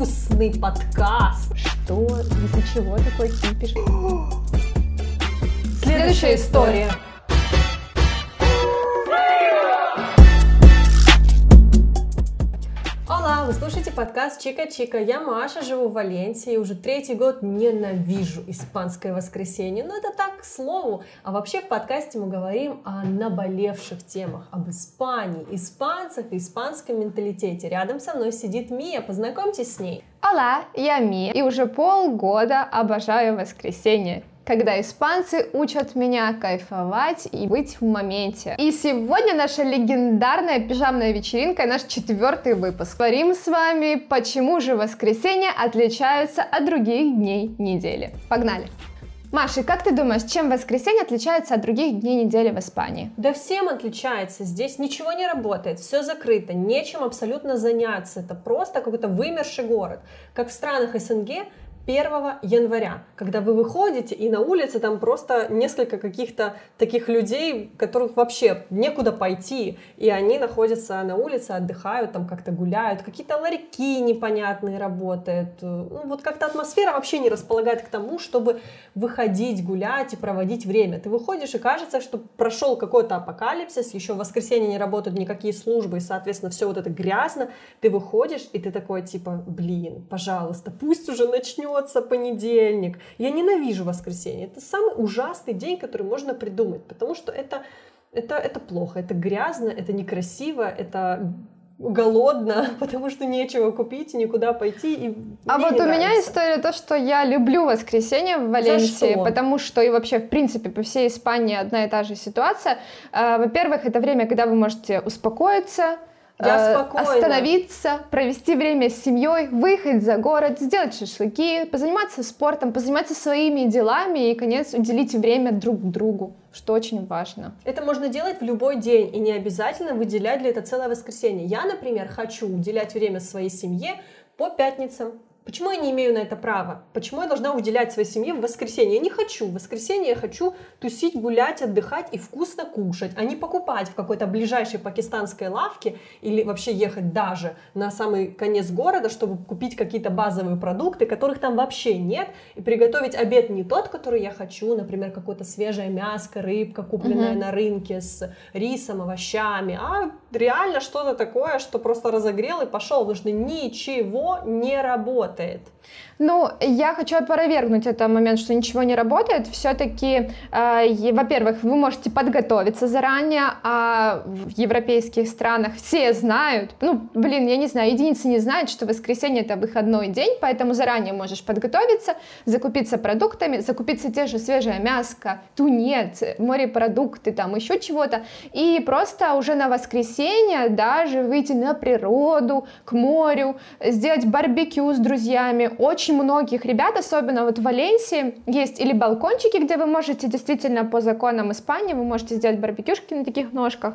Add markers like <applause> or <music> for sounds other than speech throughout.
вкусный подкаст. Что? Из-за чего такой кипиш? Следующая история. Ола, вы слушаете подкаст Чика-Чика. Я Маша, живу в Валенсии, уже третий год ненавижу испанское воскресенье. Но это так, к слову. А вообще в подкасте мы говорим о наболевших темах, об Испании, испанцах и испанском менталитете. Рядом со мной сидит Мия, познакомьтесь с ней. Ола, я Мия, и уже полгода обожаю воскресенье когда испанцы учат меня кайфовать и быть в моменте. И сегодня наша легендарная пижамная вечеринка, наш четвертый выпуск. Говорим с вами, почему же воскресенье отличаются от других дней недели. Погнали! Маша, как ты думаешь, чем воскресенье отличается от других дней недели в Испании? Да всем отличается. Здесь ничего не работает, все закрыто, нечем абсолютно заняться. Это просто какой-то вымерший город. Как в странах СНГ, 1 января, когда вы выходите, и на улице там просто несколько каких-то таких людей, которых вообще некуда пойти, и они находятся на улице, отдыхают, там как-то гуляют, какие-то ларьки непонятные работают. Ну, вот как-то атмосфера вообще не располагает к тому, чтобы выходить, гулять и проводить время. Ты выходишь, и кажется, что прошел какой-то апокалипсис, еще в воскресенье не работают никакие службы, и, соответственно, все вот это грязно. Ты выходишь, и ты такой, типа, блин, пожалуйста, пусть уже начнет начнется понедельник. Я ненавижу воскресенье. Это самый ужасный день, который можно придумать, потому что это, это, это плохо, это грязно, это некрасиво, это голодно, <laughs> потому что нечего купить и никуда пойти. И а вот у нравится. меня история то, что я люблю воскресенье в Валенсии, потому что и вообще, в принципе, по всей Испании одна и та же ситуация. А, во-первых, это время, когда вы можете успокоиться, я э, остановиться, провести время с семьей, выехать за город, сделать шашлыки, позаниматься спортом, позаниматься своими делами и, конец, уделить время друг другу, что очень важно. Это можно делать в любой день и не обязательно выделять для этого целое воскресенье. Я, например, хочу уделять время своей семье по пятницам, Почему я не имею на это права? Почему я должна уделять своей семье в воскресенье? Я не хочу. В воскресенье я хочу тусить, гулять, отдыхать и вкусно кушать, а не покупать в какой-то ближайшей пакистанской лавке или вообще ехать даже на самый конец города, чтобы купить какие-то базовые продукты, которых там вообще нет, и приготовить обед не тот, который я хочу, например, какое-то свежее мяско, рыбка, купленная mm-hmm. на рынке с рисом, овощами, а реально что-то такое, что просто разогрел и пошел, потому что ничего не работает работает. Ну, я хочу опровергнуть этот момент, что ничего не работает. Все-таки, э, во-первых, вы можете подготовиться заранее, а в европейских странах все знают, ну, блин, я не знаю, единицы не знают, что воскресенье это выходной день, поэтому заранее можешь подготовиться, закупиться продуктами, закупиться те же свежее мяско, тунец, морепродукты, там еще чего-то, и просто уже на воскресенье даже выйти на природу, к морю, сделать барбекю с друзьями, очень очень многих ребят, особенно вот в Валенсии, есть или балкончики, где вы можете действительно по законам Испании, вы можете сделать барбекюшки на таких ножках,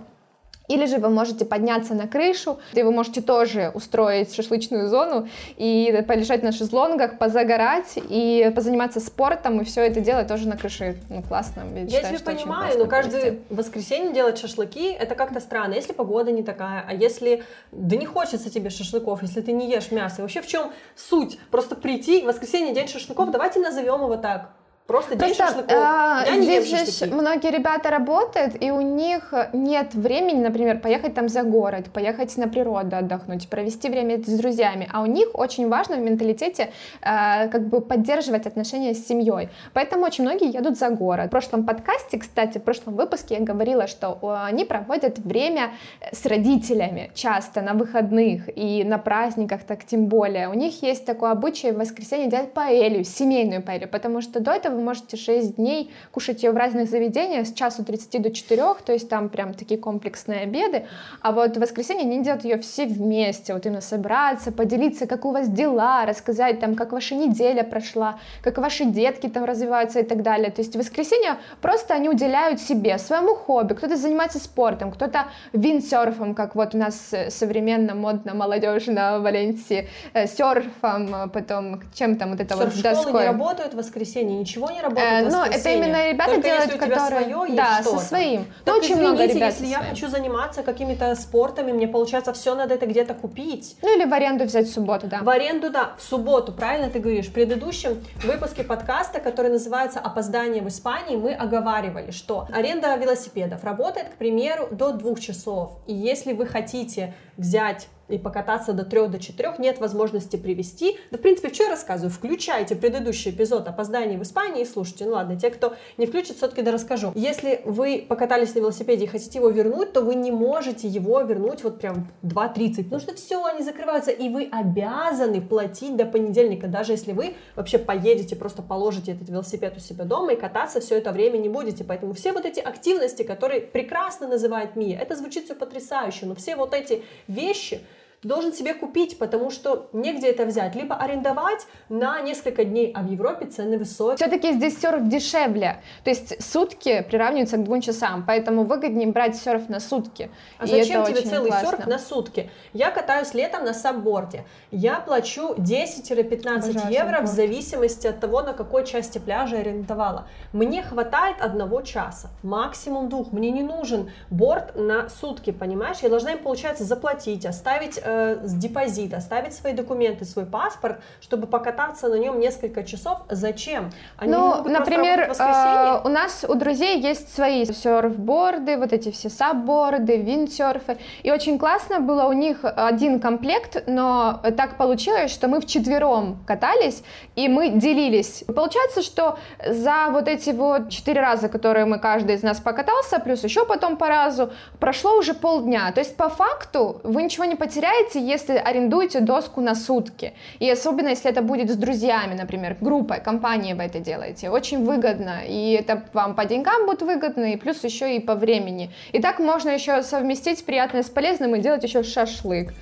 или же вы можете подняться на крышу, где вы можете тоже устроить шашлычную зону и полежать на шезлонгах, позагорать и позаниматься спортом, и все это делать тоже на крыше. Ну, классно. Я, я считаю, тебя понимаю, но каждое воскресенье делать шашлыки, это как-то странно. Если погода не такая, а если... Да не хочется тебе шашлыков, если ты не ешь мясо. И вообще в чем суть? Просто прийти, воскресенье день шашлыков, давайте назовем его так Просто Просто, шашлыков. А, Я не здесь же многие ребята работают, и у них нет времени, например, поехать там за город, поехать на природу отдохнуть, провести время с друзьями. А у них очень важно в менталитете а, как бы поддерживать отношения с семьей. Поэтому очень многие едут за город. В прошлом подкасте, кстати, в прошлом выпуске я говорила, что они проводят время с родителями часто на выходных и на праздниках, так тем более. У них есть такое обычай в воскресенье делать паэлью, семейную паэлью, потому что до этого вы можете 6 дней кушать ее в разных заведениях с часу 30 до 4, то есть там прям такие комплексные обеды, а вот в воскресенье они делают ее все вместе, вот именно собраться, поделиться, как у вас дела, рассказать там, как ваша неделя прошла, как ваши детки там развиваются и так далее. То есть в воскресенье просто они уделяют себе, своему хобби, кто-то занимается спортом, кто-то виндсерфом, как вот у нас современно, модно, молодежно в Валенсии, э, серфом, потом чем там вот это Серф вот доской. не работают в воскресенье, ничего ничего не работает. Э, ну, это именно ребята Только делают, если у тебя которые... свое да, со своим. Так, Ну, очень извините, много ребят если я своим. хочу заниматься какими-то спортами, мне получается все надо это где-то купить. Ну, или в аренду взять в субботу, да. В аренду, да, в субботу, правильно ты говоришь. В предыдущем выпуске подкаста, который называется «Опоздание в Испании», мы оговаривали, что аренда велосипедов работает, к примеру, до двух часов. И если вы хотите взять и покататься до 3 до 4, нет возможности привести. Да, в принципе, что я рассказываю? Включайте предыдущий эпизод опоздания в Испании и слушайте. Ну ладно, те, кто не включит, все-таки да расскажу. Если вы покатались на велосипеде и хотите его вернуть, то вы не можете его вернуть вот прям в 2.30, потому что все, они закрываются, и вы обязаны платить до понедельника, даже если вы вообще поедете, просто положите этот велосипед у себя дома и кататься все это время не будете. Поэтому все вот эти активности, которые прекрасно называет Мия, это звучит все потрясающе, но все вот эти вещи, ты должен себе купить, потому что негде это взять. Либо арендовать на несколько дней, а в Европе цены высокие. Все-таки здесь серф дешевле. То есть сутки приравниваются к двум часам, поэтому выгоднее брать серф на сутки. А И зачем тебе целый классно. серф на сутки? Я катаюсь летом на сабборде. Я плачу 10-15 Обожаю евро в зависимости от того, на какой части пляжа арендовала. Мне хватает одного часа, максимум двух. Мне не нужен борт на сутки, понимаешь? Я должна им, получается, заплатить, оставить э, с депозит, оставить свои документы, свой паспорт, чтобы покататься на нем несколько часов. Зачем? Они Ну, например, э, у нас у друзей есть свои серфборды, вот эти все сабборды, виндсерфы. И очень классно было у них один комплект, но так получилось, что мы вчетвером катались, и мы делились. Получается, что за вот эти вот четыре раза, которые мы каждый из нас покатался, плюс еще потом по разу, прошло уже полдня. То есть по факту вы ничего не потеряете, если арендуете доску на сутки. И особенно, если это будет с друзьями, например, группой, компанией вы это делаете. Очень выгодно. И это вам по деньгам будет выгодно, и плюс еще и по времени. И так можно еще совместить приятное с полезным и делать еще шашлык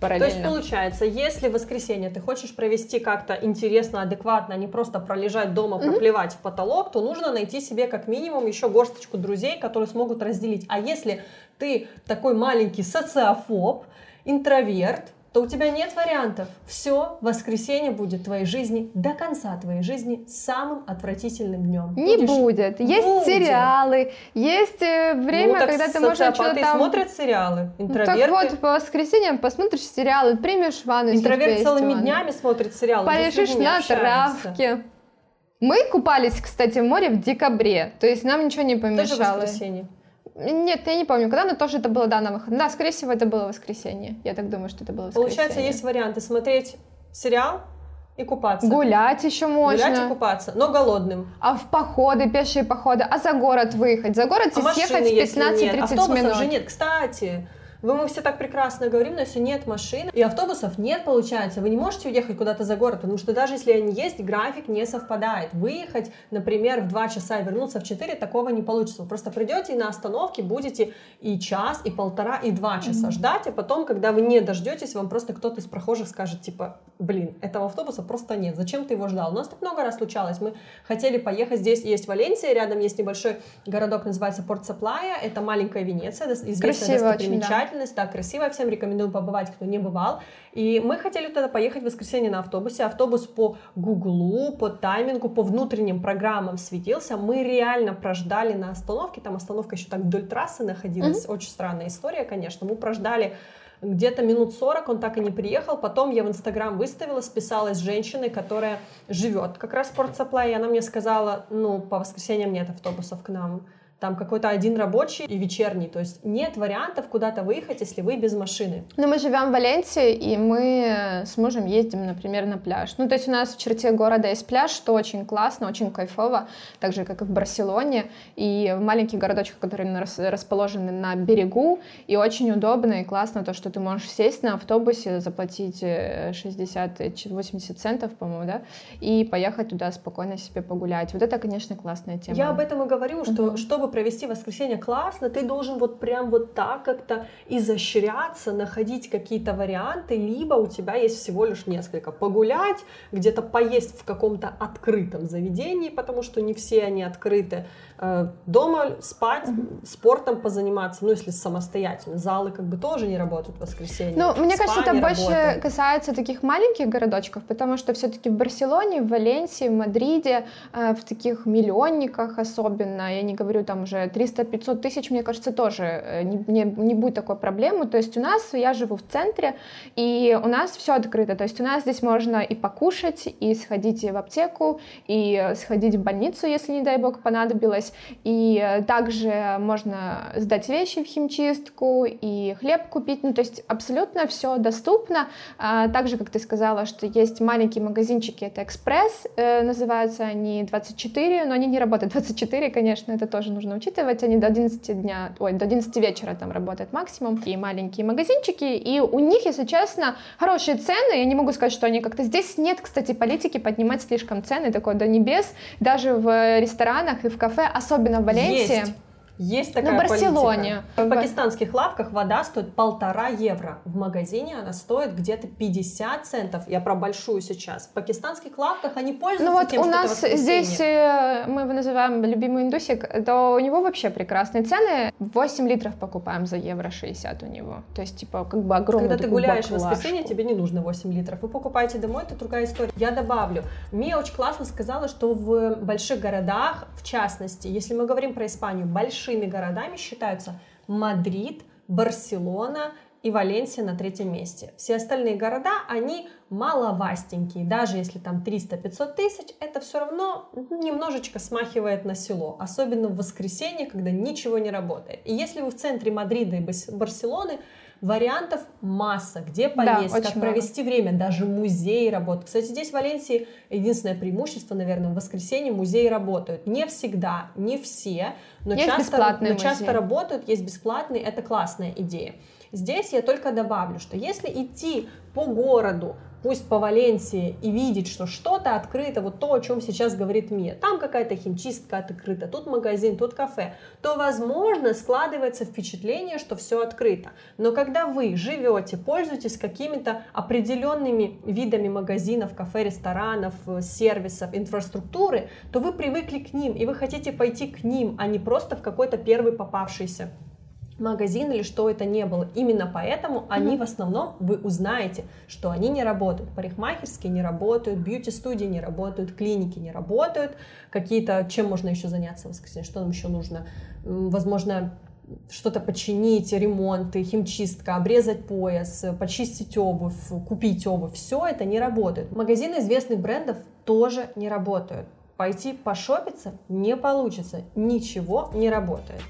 То есть параллельно. получается, если в воскресенье ты хочешь провести как-то интересно, адекватно, а не просто пролежать дома, проплевать в потолок, то нужно найти себе как минимум еще горсточку друзей, которые смогут разделить. А если ты такой маленький социофоб, интроверт, то у тебя нет вариантов. Все, воскресенье будет твоей жизни до конца твоей жизни самым отвратительным днем. Не Будешь- будет. Есть Будет. сериалы, есть э, время, ну, когда ты можешь что-то там... смотрят сериалы, Ну, интроверты. Так вот, по воскресеньям посмотришь сериалы, примешь ванну, Интроверт целыми ванна. днями смотрит сериалы. Полежишь на травке. Мы купались, кстати, в море в декабре, то есть нам ничего не Тоже помешало. воскресенье. Нет, я не помню, когда, но тоже это было, да, на выход. Да, скорее всего, это было воскресенье. Я так думаю, что это было воскресенье. Получается, есть варианты смотреть сериал и купаться. Гулять еще можно. Гулять и купаться, но голодным. А в походы, пешие походы, а за город выехать? За город А машины, если нет. 15-30 Автобусов минут. же нет. Кстати, вы мы все так прекрасно говорим, но если нет машин и автобусов нет, получается, вы не можете уехать куда-то за город, потому что даже если они есть, график не совпадает. Выехать, например, в 2 часа и вернуться в 4, такого не получится. Вы просто придете и на остановке будете и час, и полтора, и два часа ждать, а потом, когда вы не дождетесь, вам просто кто-то из прохожих скажет, типа, блин, этого автобуса просто нет, зачем ты его ждал? У нас так много раз случалось, мы хотели поехать, здесь есть Валенсия, рядом есть небольшой городок, называется Порт Саплая, это маленькая Венеция, дос- известная Красиво да. Достопримечательность, да, красиво, всем рекомендую побывать, кто не бывал. И мы хотели туда поехать в воскресенье на автобусе, автобус по Гуглу, по таймингу, по внутренним программам светился, мы реально прождали на остановке, там остановка еще так вдоль трассы находилась, очень странная история, конечно, мы прождали где-то минут 40 он так и не приехал. Потом я в Инстаграм выставила, списалась с женщиной, которая живет как раз в Порт Саплай, и она мне сказала, ну, по воскресеньям нет автобусов к нам. Там какой-то один рабочий и вечерний. То есть нет вариантов куда-то выехать, если вы без машины. Ну, мы живем в Валенсии, и мы с мужем ездим, например, на пляж. Ну, то есть у нас в черте города есть пляж, что очень классно, очень кайфово, так же, как и в Барселоне, и в маленьких городочках, которые рас- расположены на берегу, и очень удобно и классно то, что ты можешь сесть на автобусе, заплатить э, 60-80 центов, по-моему, да, и поехать туда спокойно себе погулять. Вот это, конечно, классная тема. Я об этом и говорю, что Мгм. чтобы провести воскресенье классно, ты должен вот прям вот так как-то изощряться, находить какие-то варианты, либо у тебя есть всего лишь несколько. Погулять, где-то поесть в каком-то открытом заведении, потому что не все они открыты, дома спать, mm-hmm. спортом позаниматься, ну, если самостоятельно. Залы как бы тоже не работают в воскресенье. Ну, мне кажется, это больше работает. касается таких маленьких городочков, потому что все-таки в Барселоне, в Валенсии, в Мадриде, э, в таких миллионниках особенно, я не говорю там уже 300-500 тысяч, мне кажется, тоже э, не, не, не будет такой проблемы. То есть у нас, я живу в центре, и у нас все открыто. То есть у нас здесь можно и покушать, и сходить в аптеку, и сходить в больницу, если, не дай бог, понадобилось. И э, также можно сдать вещи в химчистку и хлеб купить. Ну, то есть абсолютно все доступно. А, также, как ты сказала, что есть маленькие магазинчики, это экспресс, э, называются они 24, но они не работают 24, конечно, это тоже нужно учитывать. Они до 11 дня, ой, до 11 вечера там работают максимум. И маленькие магазинчики, и у них, если честно, хорошие цены. Я не могу сказать, что они как-то... Здесь нет, кстати, политики поднимать слишком цены, такой до небес. Даже в ресторанах и в кафе особенно в Валенсии. Есть. Есть такая На Барселоне. Политика. В пакистанских лавках вода стоит полтора евро. В магазине она стоит где-то 50 центов. Я про большую сейчас. В пакистанских лавках они пользуются ну вот тем, у нас здесь, э, мы его называем любимый индусик, то у него вообще прекрасные цены. 8 литров покупаем за евро 60 у него. То есть, типа, как бы огромный Когда ты гуляешь баклажку. в воскресенье, тебе не нужно 8 литров. Вы покупаете домой, это другая история. Я добавлю. Мия очень классно сказала, что в больших городах, в частности, если мы говорим про Испанию, большие большими городами считаются Мадрид, Барселона и Валенсия на третьем месте. Все остальные города, они маловастенькие. Даже если там 300-500 тысяч, это все равно немножечко смахивает на село. Особенно в воскресенье, когда ничего не работает. И если вы в центре Мадрида и Барселоны, Вариантов масса, где поесть, да, как много. провести время, даже музей работают. Кстати, здесь в Валенсии единственное преимущество, наверное, в воскресенье музеи работают. Не всегда, не все, но, есть часто, но часто работают, есть бесплатные, это классная идея. Здесь я только добавлю, что если идти по городу, пусть по Валенсии, и видеть, что что-то открыто, вот то, о чем сейчас говорит Мия, там какая-то химчистка открыта, тут магазин, тут кафе, то, возможно, складывается впечатление, что все открыто. Но когда вы живете, пользуетесь какими-то определенными видами магазинов, кафе, ресторанов, сервисов, инфраструктуры, то вы привыкли к ним, и вы хотите пойти к ним, а не просто в какой-то первый попавшийся магазин или что это не было. Именно поэтому mm-hmm. они в основном, вы узнаете, что они не работают. Парикмахерские не работают, бьюти-студии не работают, клиники не работают. Какие-то, чем можно еще заняться в воскресенье, что нам еще нужно? Возможно, что-то починить, ремонты, химчистка, обрезать пояс, почистить обувь, купить обувь. Все это не работает. Магазины известных брендов тоже не работают. Пойти пошопиться не получится, ничего не работает.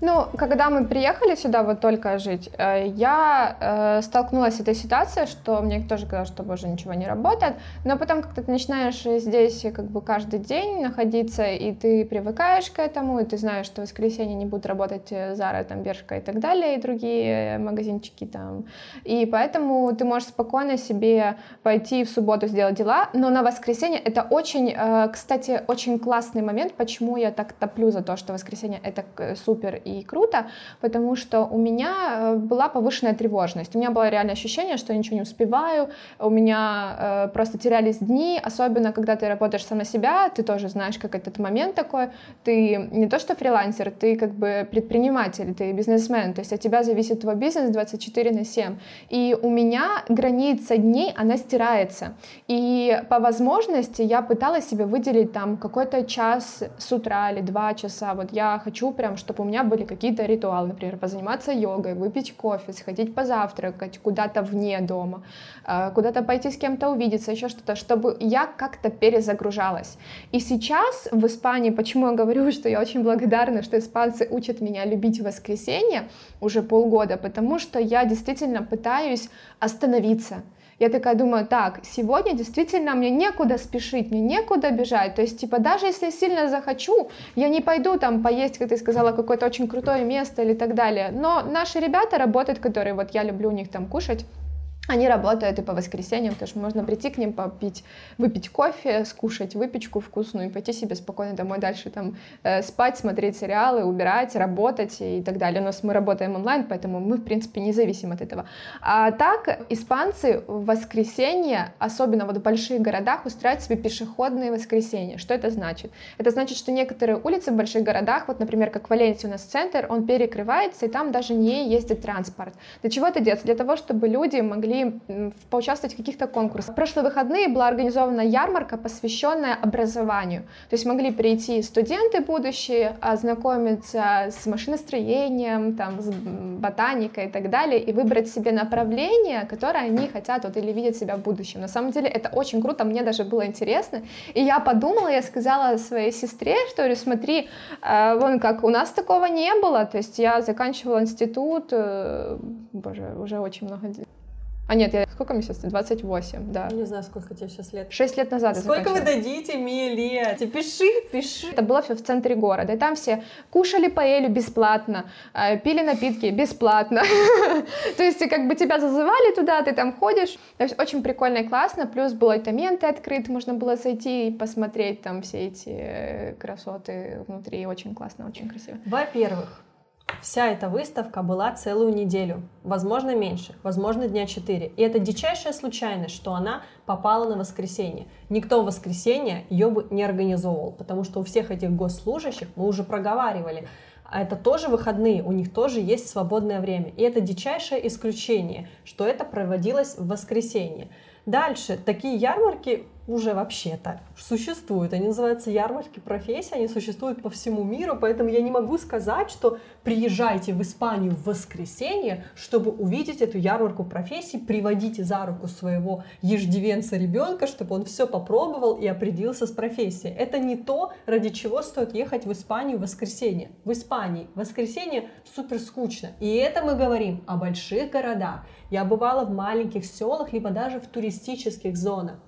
Ну, когда мы приехали сюда вот только жить, э, я э, столкнулась с этой ситуацией, что мне тоже казалось, что, боже, ничего не работает, но потом как-то ты начинаешь здесь как бы каждый день находиться, и ты привыкаешь к этому, и ты знаешь, что в воскресенье не будут работать Зара, там, Бершка и так далее, и другие магазинчики там, и поэтому ты можешь спокойно себе пойти в субботу сделать дела, но на воскресенье это очень, э, кстати, очень классный момент, почему я так топлю за то, что воскресенье это супер и круто, потому что у меня э, была повышенная тревожность. У меня было реальное ощущение, что я ничего не успеваю, у меня э, просто терялись дни, особенно когда ты работаешь сам на себя, ты тоже знаешь, как этот момент такой, ты не то что фрилансер, ты как бы предприниматель, ты бизнесмен, то есть от тебя зависит твой бизнес 24 на 7. И у меня граница дней, она стирается. И по возможности я пыталась себе выделить там какой-то час с утра или два часа, вот я хочу прям, чтобы у меня были были какие-то ритуалы, например, позаниматься йогой, выпить кофе, сходить позавтракать куда-то вне дома, э, куда-то пойти с кем-то увидеться, еще что-то, чтобы я как-то перезагружалась. И сейчас в Испании, почему я говорю, <laughs> что я очень благодарна, что испанцы учат меня любить воскресенье уже полгода, потому что я действительно пытаюсь остановиться, я такая думаю, так, сегодня действительно мне некуда спешить, мне некуда бежать. То есть, типа, даже если сильно захочу, я не пойду там поесть, как ты сказала, какое-то очень крутое место или так далее. Но наши ребята работают, которые, вот я люблю у них там кушать, Они работают и по воскресеньям, потому что можно прийти к ним, попить, выпить кофе, скушать выпечку вкусную и пойти себе спокойно домой дальше там э, спать, смотреть сериалы, убирать, работать и так далее. У нас мы работаем онлайн, поэтому мы, в принципе, не зависим от этого. А так, испанцы в воскресенье, особенно вот в больших городах, устраивают себе пешеходные воскресенья. Что это значит? Это значит, что некоторые улицы в больших городах, вот, например, как в Валенсии у нас центр, он перекрывается, и там даже не ездит транспорт. Для чего это делается? Для того, чтобы люди могли могли поучаствовать в каких-то конкурсах. В прошлые выходные была организована ярмарка, посвященная образованию. То есть могли прийти студенты будущие, ознакомиться с машиностроением, там, с ботаникой и так далее, и выбрать себе направление, которое они хотят вот, или видят себя в будущем. На самом деле это очень круто, мне даже было интересно. И я подумала, я сказала своей сестре, что, говорю, смотри, э, вон как у нас такого не было, то есть я заканчивала институт, э, боже, уже очень много лет а нет, я сколько мне сейчас? 28, да. Не знаю, сколько тебе сейчас лет. Шесть лет назад Сколько вы дадите мне лет? Пиши, пиши. Это было все в центре города. И там все кушали паэлю бесплатно, э, пили напитки бесплатно. <laughs> То есть как бы тебя зазывали туда, ты там ходишь. То есть очень прикольно и классно. Плюс был айтаменты открыт, можно было зайти и посмотреть там все эти э, красоты внутри. Очень классно, очень красиво. Во-первых, Вся эта выставка была целую неделю, возможно меньше, возможно дня 4. И это дичайшая случайность, что она попала на воскресенье. Никто в воскресенье ее бы не организовывал, потому что у всех этих госслужащих, мы уже проговаривали, а это тоже выходные, у них тоже есть свободное время. И это дичайшее исключение, что это проводилось в воскресенье. Дальше, такие ярмарки уже вообще-то существуют. Они называются ярмарки профессий, они существуют по всему миру, поэтому я не могу сказать, что приезжайте в Испанию в воскресенье, чтобы увидеть эту ярмарку профессий, приводите за руку своего еждивенца ребенка, чтобы он все попробовал и определился с профессией. Это не то, ради чего стоит ехать в Испанию в воскресенье. В Испании в воскресенье супер скучно. И это мы говорим о больших городах. Я бывала в маленьких селах, либо даже в туристических зонах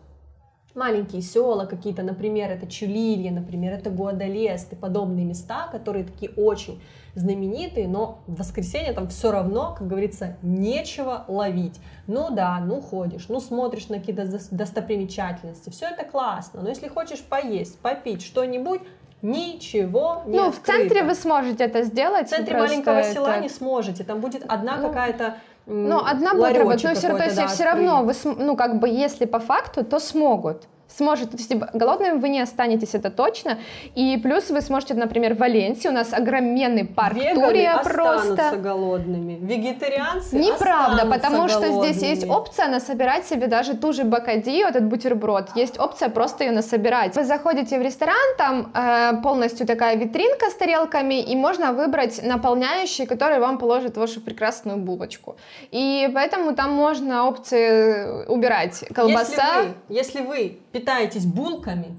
маленькие села какие-то, например, это Чулилья, например, это Гуадалест и подобные места, которые такие очень знаменитые, но в воскресенье там все равно, как говорится, нечего ловить. Ну да, ну ходишь, ну смотришь на какие-то достопримечательности, все это классно, но если хочешь поесть, попить что-нибудь, Ничего не Ну, открыто. в центре вы сможете это сделать. В центре маленького села не сможете. Там будет одна ну, какая-то ну, одна будет работать, но все, да, все равно, вы, ну, как бы, если по факту, то смогут сможет, то есть голодными вы не останетесь, это точно. И плюс вы сможете, например, в Валенсии, у нас огроменный парк Веганы Турия просто. голодными. Вегетарианцы Неправда, потому что голодными. здесь есть опция насобирать себе даже ту же бакадию, этот бутерброд. Есть опция просто ее насобирать. Вы заходите в ресторан, там э, полностью такая витринка с тарелками, и можно выбрать наполняющие, которые вам положат вашу прекрасную булочку. И поэтому там можно опции убирать. Колбаса. Если вы, если вы питаетесь булками,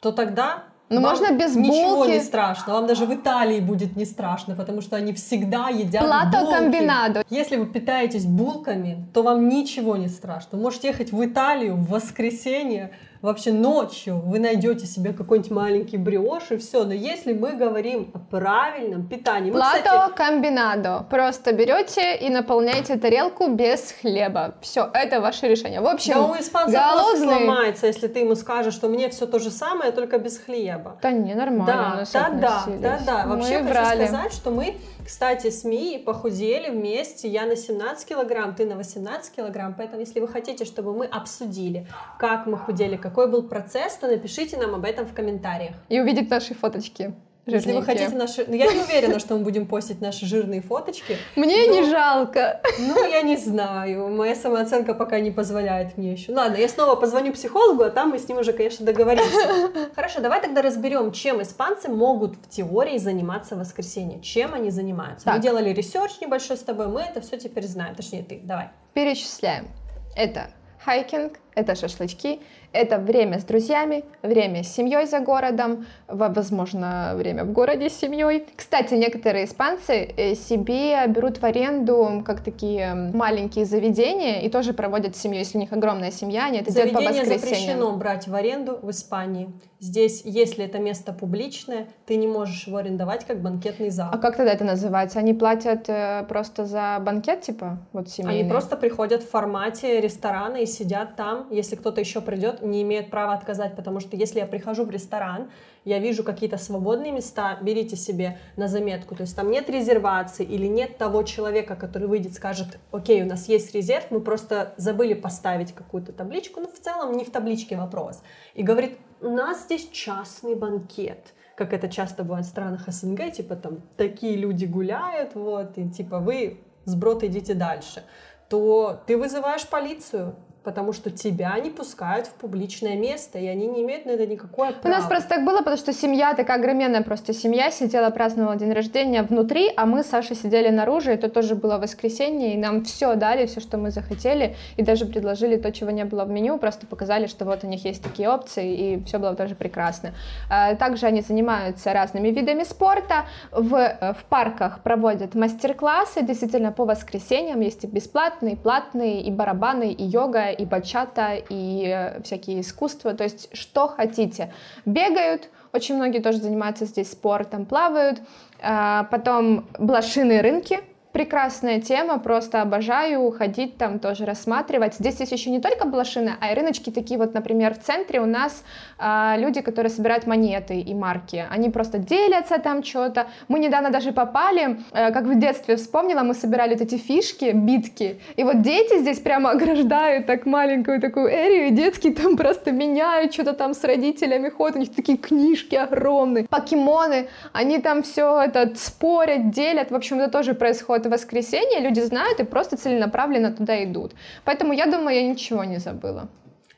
то тогда ну, можно без ничего булки. не страшно. Вам даже в Италии будет не страшно, потому что они всегда едят Плато булки. комбинадо. Если вы питаетесь булками, то вам ничего не страшно. Вы можете ехать в Италию в воскресенье, вообще ночью вы найдете себе какой-нибудь маленький бриош и все. Но если мы говорим о правильном питании... Плато комбинадо. Просто берете и наполняете тарелку без хлеба. Все, это ваше решение. В общем, да у испанца голодный... сломается, если ты ему скажешь, что мне все то же самое, только без хлеба. Да не, нормально. Да, да, да, да, да. Вообще мы хочу брали. сказать, что мы кстати, СМИ похудели вместе. Я на 17 килограмм, ты на 18 килограмм. Поэтому, если вы хотите, чтобы мы обсудили, как мы худели, какой был процесс, то напишите нам об этом в комментариях. И увидеть наши фоточки. Если вы хотите наши... Ну, я не уверена, что мы будем постить наши жирные фоточки. Мне но... не жалко. Ну, я не знаю. Моя самооценка пока не позволяет мне еще. Ладно, я снова позвоню психологу, а там мы с ним уже, конечно, договоримся. <laughs> Хорошо, давай тогда разберем, чем испанцы могут в теории заниматься в воскресенье. Чем они занимаются. Так. Мы делали research небольшой с тобой, мы это все теперь знаем. Точнее, ты. Давай. Перечисляем. Это hiking, это шашлычки, это время с друзьями, время с семьей за городом, возможно, время в городе с семьей. Кстати, некоторые испанцы э, себе берут в аренду как такие маленькие заведения и тоже проводят с семьей. Если у них огромная семья, они это делают по воскресеньям. запрещено брать в аренду в Испании. Здесь, если это место публичное, ты не можешь его арендовать как банкетный зал. А как тогда это называется? Они платят э, просто за банкет, типа, вот семейный? Они просто приходят в формате ресторана и сидят там. Если кто-то еще придет, не имеют права отказать, потому что если я прихожу в ресторан, я вижу какие-то свободные места, берите себе на заметку. То есть там нет резервации или нет того человека, который выйдет, скажет, окей, у нас есть резерв, мы просто забыли поставить какую-то табличку, но в целом не в табличке вопрос. И говорит, у нас здесь частный банкет как это часто бывает в странах СНГ, типа там такие люди гуляют, вот, и типа вы сброд идите дальше, то ты вызываешь полицию, потому что тебя не пускают в публичное место, и они не имеют на это никакое права. У нас просто так было, потому что семья, такая огроменная просто семья, сидела, праздновала день рождения внутри, а мы с Сашей сидели наружу, это тоже было воскресенье, и нам все дали, все, что мы захотели, и даже предложили то, чего не было в меню, просто показали, что вот у них есть такие опции, и все было тоже прекрасно. А, также они занимаются разными видами спорта, в, в парках проводят мастер-классы, действительно, по воскресеньям есть и бесплатные, и платные, и барабаны, и йога, и бачата, и всякие искусства, то есть что хотите. Бегают, очень многие тоже занимаются здесь спортом, плавают, а, потом блошиные рынки, прекрасная тема, просто обожаю ходить там тоже рассматривать. Здесь есть еще не только блошины, а и рыночки такие вот, например, в центре у нас э, люди, которые собирают монеты и марки. Они просто делятся там что-то. Мы недавно даже попали, э, как в детстве вспомнила, мы собирали вот эти фишки, битки. И вот дети здесь прямо <laughs> ограждают так маленькую такую эрию, и детские там просто меняют что-то там с родителями ходят, у них такие книжки огромные, покемоны, они там все это спорят, делят. В общем, это тоже происходит это воскресенье, люди знают и просто целенаправленно туда идут. Поэтому я думаю, я ничего не забыла.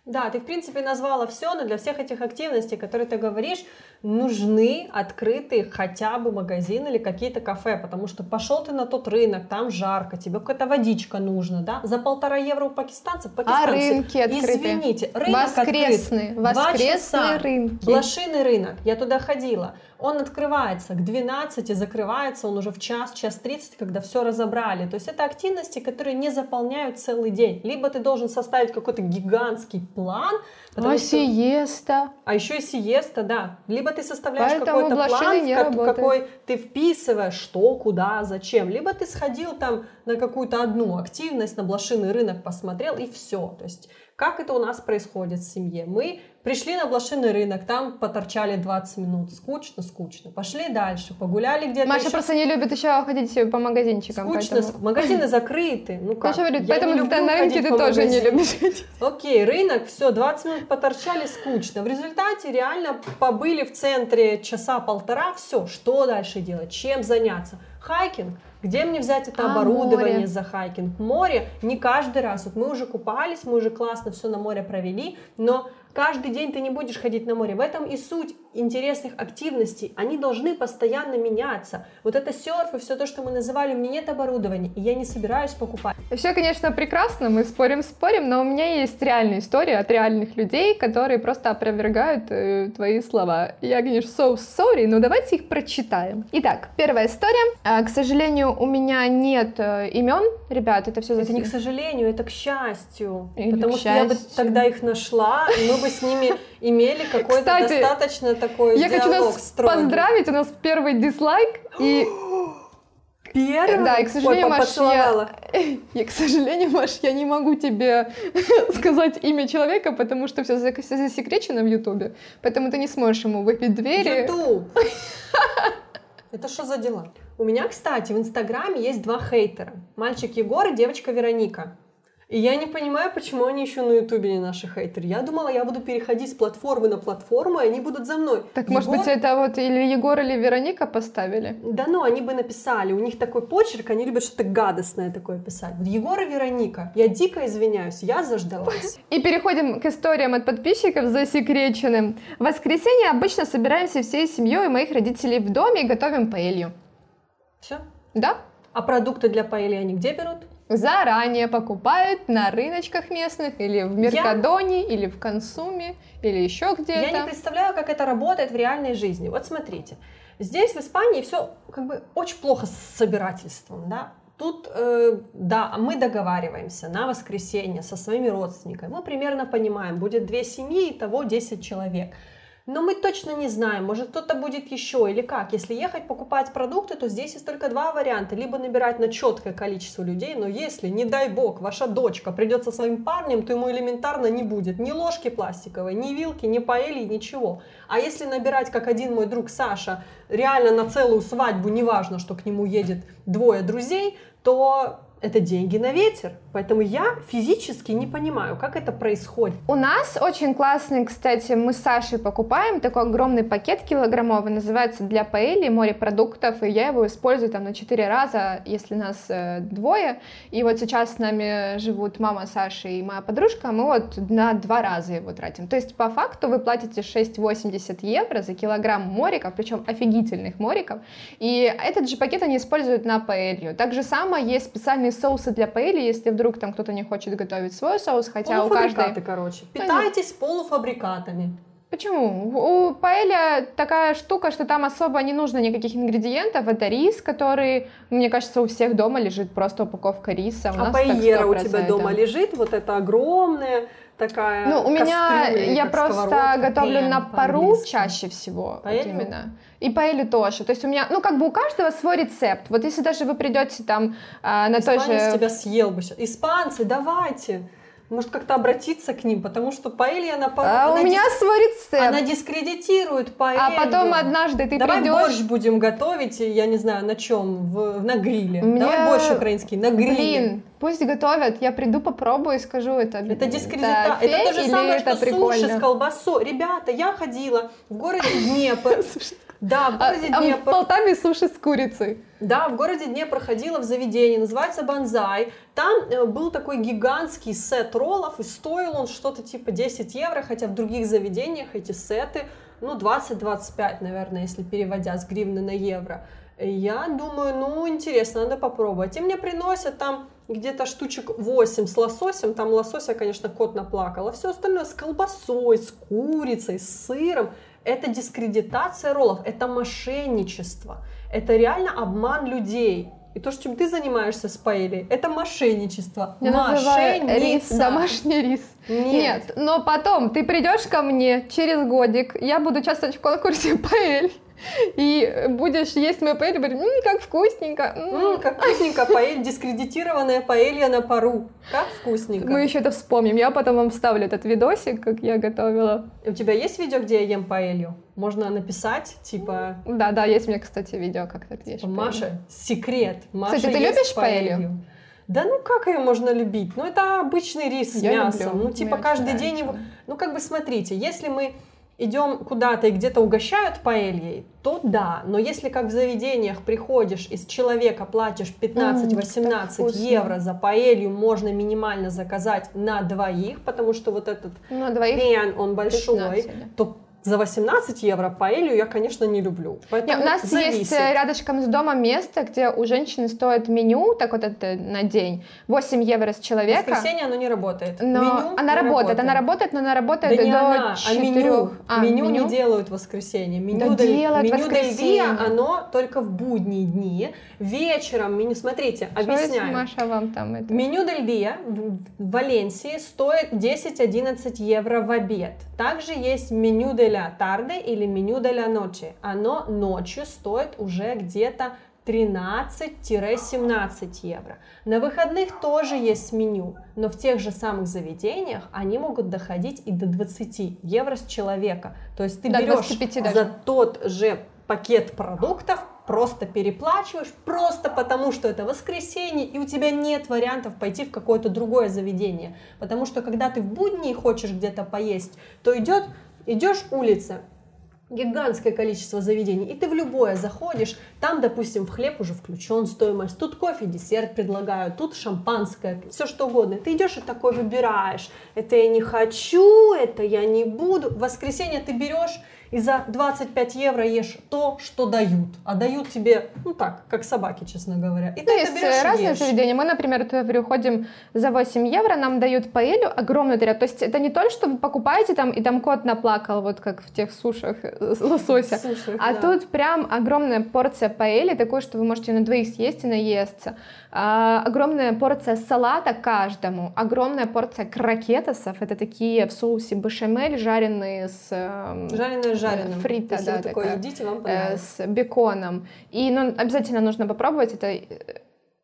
Да, ты, в принципе, назвала все, но для всех этих активностей, которые ты говоришь, нужны открытые хотя бы магазины или какие-то кафе, потому что пошел ты на тот рынок, там жарко, тебе какая-то водичка нужна, да, за полтора евро у пакистанцев, пакистанцы, а рынки открыты? Извините, рынок воскресный, открыт, воскресные рынки. Блошиный рынок, я туда ходила, он открывается к 12, закрывается он уже в час, час 30, когда все разобрали. То есть это активности, которые не заполняют целый день. Либо ты должен составить какой-то гигантский план. А что... сиеста. А еще и сиеста, да. Либо ты составляешь какой-то план, как, какой ты вписываешь, что, куда, зачем. Либо ты сходил там на какую-то одну активность, на блошиный рынок посмотрел и все. То есть как это у нас происходит в семье? Мы пришли на блошиный рынок, там поторчали 20 минут, скучно, скучно. Пошли дальше, погуляли где-то Маша еще... просто не любит еще ходить по магазинчикам. Скучно, поэтому... магазины закрыты. Ну как? Маша говорит, поэтому ты на рынке ты тоже не любишь ходить. Окей, рынок, все, 20 минут поторчали, скучно. В результате реально побыли в центре часа полтора, все, что дальше делать, чем заняться? Hiking, где мне взять это а, оборудование море. за hiking? Море не каждый раз. Вот мы уже купались, мы уже классно все на море провели, но каждый день ты не будешь ходить на море. В этом и суть интересных активностей. Они должны постоянно меняться. Вот это серф и все то, что мы называли, у меня нет оборудования, и я не собираюсь покупать. Все, конечно, прекрасно, мы спорим-спорим, но у меня есть реальная история от реальных людей, которые просто опровергают э, твои слова. Я, конечно, so sorry, но давайте их прочитаем. Итак, первая история. А, к сожалению, у меня нет э, имен, ребят, это все... Это не к сожалению, это к счастью. Или потому к что счастью. я бы тогда их нашла, и мы бы с ними имели какой-то достаточно такой я хочу нас строгий. поздравить, у нас первый дизлайк, и... <gasps> Первый? Да, и, к сожалению, Ой, Маш, я... <laughs> я, к сожалению, Маш, я не могу тебе <laughs> сказать имя человека, потому что все засекречено в Ютубе, поэтому ты не сможешь ему выпить двери. Ютуб! <laughs> Это что за дела? У меня, кстати, в Инстаграме есть два хейтера. Мальчик Егор и девочка Вероника. И я не понимаю, почему они еще на Ютубе не наши хейтеры. Я думала, я буду переходить с платформы на платформу, и они будут за мной. Так, Егор... может быть, это вот или Егор, или Вероника поставили? Да ну, они бы написали. У них такой почерк, они любят что-то гадостное такое писать. Вот Егор и Вероника. Я дико извиняюсь, я заждалась. <laughs> И переходим к историям от подписчиков засекреченным. В воскресенье обычно собираемся всей семьей моих родителей в доме и готовим паэлью. Все? Да. А продукты для паэли они где берут? Заранее покупают на рыночках местных или в Меркадоне, я... или в Консуме, или еще где-то. Я не представляю, как это работает в реальной жизни. Вот смотрите, здесь в Испании все как бы очень плохо с собирательством, да. Тут, э, да, мы договариваемся на воскресенье со своими родственниками. Мы примерно понимаем, будет две семьи, того 10 человек. Но мы точно не знаем, может кто-то будет еще или как. Если ехать покупать продукты, то здесь есть только два варианта. Либо набирать на четкое количество людей, но если, не дай бог, ваша дочка придет со своим парнем, то ему элементарно не будет ни ложки пластиковой, ни вилки, ни паэли, ничего. А если набирать, как один мой друг Саша, реально на целую свадьбу, неважно, что к нему едет двое друзей, то это деньги на ветер. Поэтому я физически не понимаю, как это происходит. У нас очень классный, кстати, мы с Сашей покупаем такой огромный пакет килограммовый, называется для паэли морепродуктов, и я его использую там на 4 раза, если нас э, двое. И вот сейчас с нами живут мама Саши и моя подружка, мы вот на два раза его тратим. То есть по факту вы платите 6,80 евро за килограмм мориков, причем офигительных мориков, и этот же пакет они используют на паэлью. Так же самое есть специальные соусы для паэли, если вдруг там кто-то не хочет готовить свой соус, хотя у каждой... короче. Питайтесь полуфабрикатами. Почему? У паэля такая штука, что там особо не нужно никаких ингредиентов. Это рис, который, мне кажется, у всех дома лежит просто упаковка риса. У а паэра у тебя дома лежит, вот это огромная такая Ну, у меня, я просто готовлю на пару чаще всего. Вот именно. И паэлю тоже. То есть у меня, ну, как бы у каждого свой рецепт. Вот если даже вы придете там а, на Испанец той же... тебя съел бы сейчас. Испанцы, давайте! может как-то обратиться к ним, потому что паэлья на А она у меня дис... свой рецепт. Она дискредитирует паэлью. А потом однажды ты Давай придешь... борщ будем готовить, я не знаю, на чем, в... на гриле. Мне... Давай борщ украинский, на гриле. Блин, пусть готовят, я приду попробую и скажу это. Это дискредитация. Это, это то же самое, это что прикольно? суши с колбасой. Ребята, я ходила в городе Днепр. <laughs> Да, в городе а, Днепр. А в Полтаве суши с курицей. Да, в городе Днепр проходила в заведении, называется Банзай. Там э, был такой гигантский сет роллов, и стоил он что-то типа 10 евро, хотя в других заведениях эти сеты, ну, 20-25, наверное, если переводя с гривны на евро. Я думаю, ну, интересно, надо попробовать. И мне приносят там где-то штучек 8 с лососем, там лосося, конечно, кот наплакал, а все остальное с колбасой, с курицей, с сыром. Это дискредитация роллов, это мошенничество, это реально обман людей. И то, чем ты занимаешься с паэлей, это мошенничество. Я называю рис, домашний рис. Нет. Нет, но потом ты придешь ко мне через годик, я буду участвовать в конкурсе паэль и будешь есть мою паэль и говорить, ммм, как вкусненько. Ммм, как вкусненько, паэль, дискредитированная паэлья на пару. Как вкусненько. Мы еще это вспомним. Я потом вам вставлю этот видосик, как я готовила. У тебя есть видео, где я ем паэлью? Можно написать, типа... Да, да, есть у меня, кстати, видео, как ты ешь Маша, секрет. Маша кстати, ты любишь паэлью? паэлью? Да ну как ее можно любить? Ну это обычный рис с я мясом. Люблю. Ну типа Мне каждый день его... Ну как бы смотрите, если мы идем куда-то и где-то угощают паэльей, то да. Но если как в заведениях приходишь и с человека платишь 15-18 mm, евро за паэлью, можно минимально заказать на двоих, потому что вот этот на двоих пен, он большой, 15, то за 18 евро паэлью я, конечно, не люблю. Поэтому Нет, у нас зависит. есть э, рядышком с домом место, где у женщины стоит меню, так вот это на день, 8 евро с человека. В воскресенье оно не работает. Но меню она работает, работает, она работает, но она работает да до не она, 4... а меню. А, меню, меню не делают в воскресенье. Меню да дель, делают меню воскресенье. оно только в будние дни. Вечером меню, смотрите, Что объясняю. Маша, вам там это? Меню Дель Диа в Валенсии стоит 10-11 евро в обед. Также есть меню Дель ля тарде или меню de la noche. Оно ночью стоит уже где-то 13-17 евро. На выходных тоже есть меню, но в тех же самых заведениях они могут доходить и до 20 евро с человека. То есть ты до берешь за тот же пакет продуктов, просто переплачиваешь, просто потому что это воскресенье, и у тебя нет вариантов пойти в какое-то другое заведение. Потому что когда ты в будни хочешь где-то поесть, то идет Идешь улица, гигантское количество заведений, и ты в любое заходишь, там, допустим, в хлеб уже включен стоимость, тут кофе, десерт предлагают, тут шампанское, все что угодно. Ты идешь и такой выбираешь, это я не хочу, это я не буду. В воскресенье ты берешь и за 25 евро ешь то, что дают. А дают тебе, ну так, как собаки, честно говоря. И ну, ты есть берешь разные ешь. заведения. Мы, например, я говорю, ходим за 8 евро, нам дают паэлью огромную тарелку. То есть это не то, что вы покупаете там, и там кот наплакал, вот как в тех сушах э, лосося. Сушах, а да. тут прям огромная порция паэли, такой, что вы можете на двоих съесть и наесться. А, огромная порция салата каждому, огромная порция крокетосов, это такие в соусе бешамель, жареные с... Эм, жареные жареным. Фрита, Если да. вы такое едите, вам э. С беконом. И ну, обязательно нужно попробовать, это э,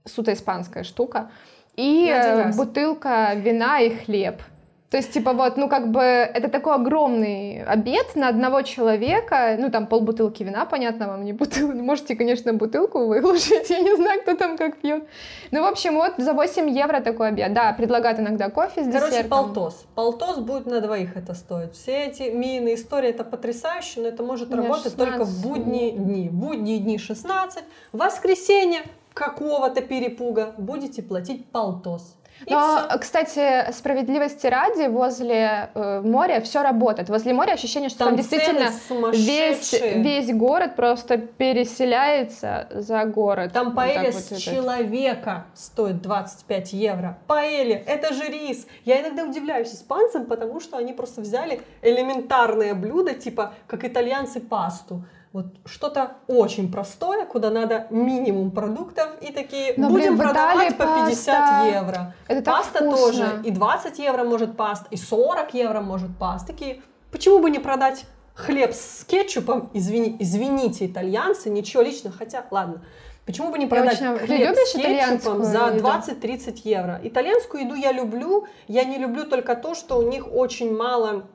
суто испанская штука. И бутылка вина и хлеб. То есть, типа, вот, ну, как бы, это такой огромный обед на одного человека, ну, там, полбутылки вина, понятно, вам не бутылку, <laughs> можете, конечно, бутылку выложить, <laughs> я не знаю, кто там как пьет. Ну, в общем, вот за 8 евро такой обед. Да, предлагают иногда кофе с Короче, десертом. полтос. Полтос будет на двоих это стоит. Все эти мины истории, это потрясающе, но это может работать 16. только в будние дни. В будние дни 16, в воскресенье какого-то перепуга будете платить полтос. Но, кстати, справедливости ради, возле э, моря все работает. Возле моря ощущение, что там, там действительно весь, весь город просто переселяется за город. Там вот с вот человека стоит 25 евро. Паэлья, это же рис. Я иногда удивляюсь испанцам, потому что они просто взяли элементарное блюдо, типа как итальянцы пасту вот что-то очень простое, куда надо минимум продуктов и такие Но, будем блин, продавать по 50 паста. евро. Это паста вкусно. тоже и 20 евро может паст, и 40 евро может паст. Такие, почему бы не продать хлеб с кетчупом? Извини, извините, итальянцы, ничего личного, хотя, ладно. Почему бы не продать очень... хлеб с кетчупом за 20-30 евро? Итальянскую еду я люблю, я не люблю только то, что у них очень мало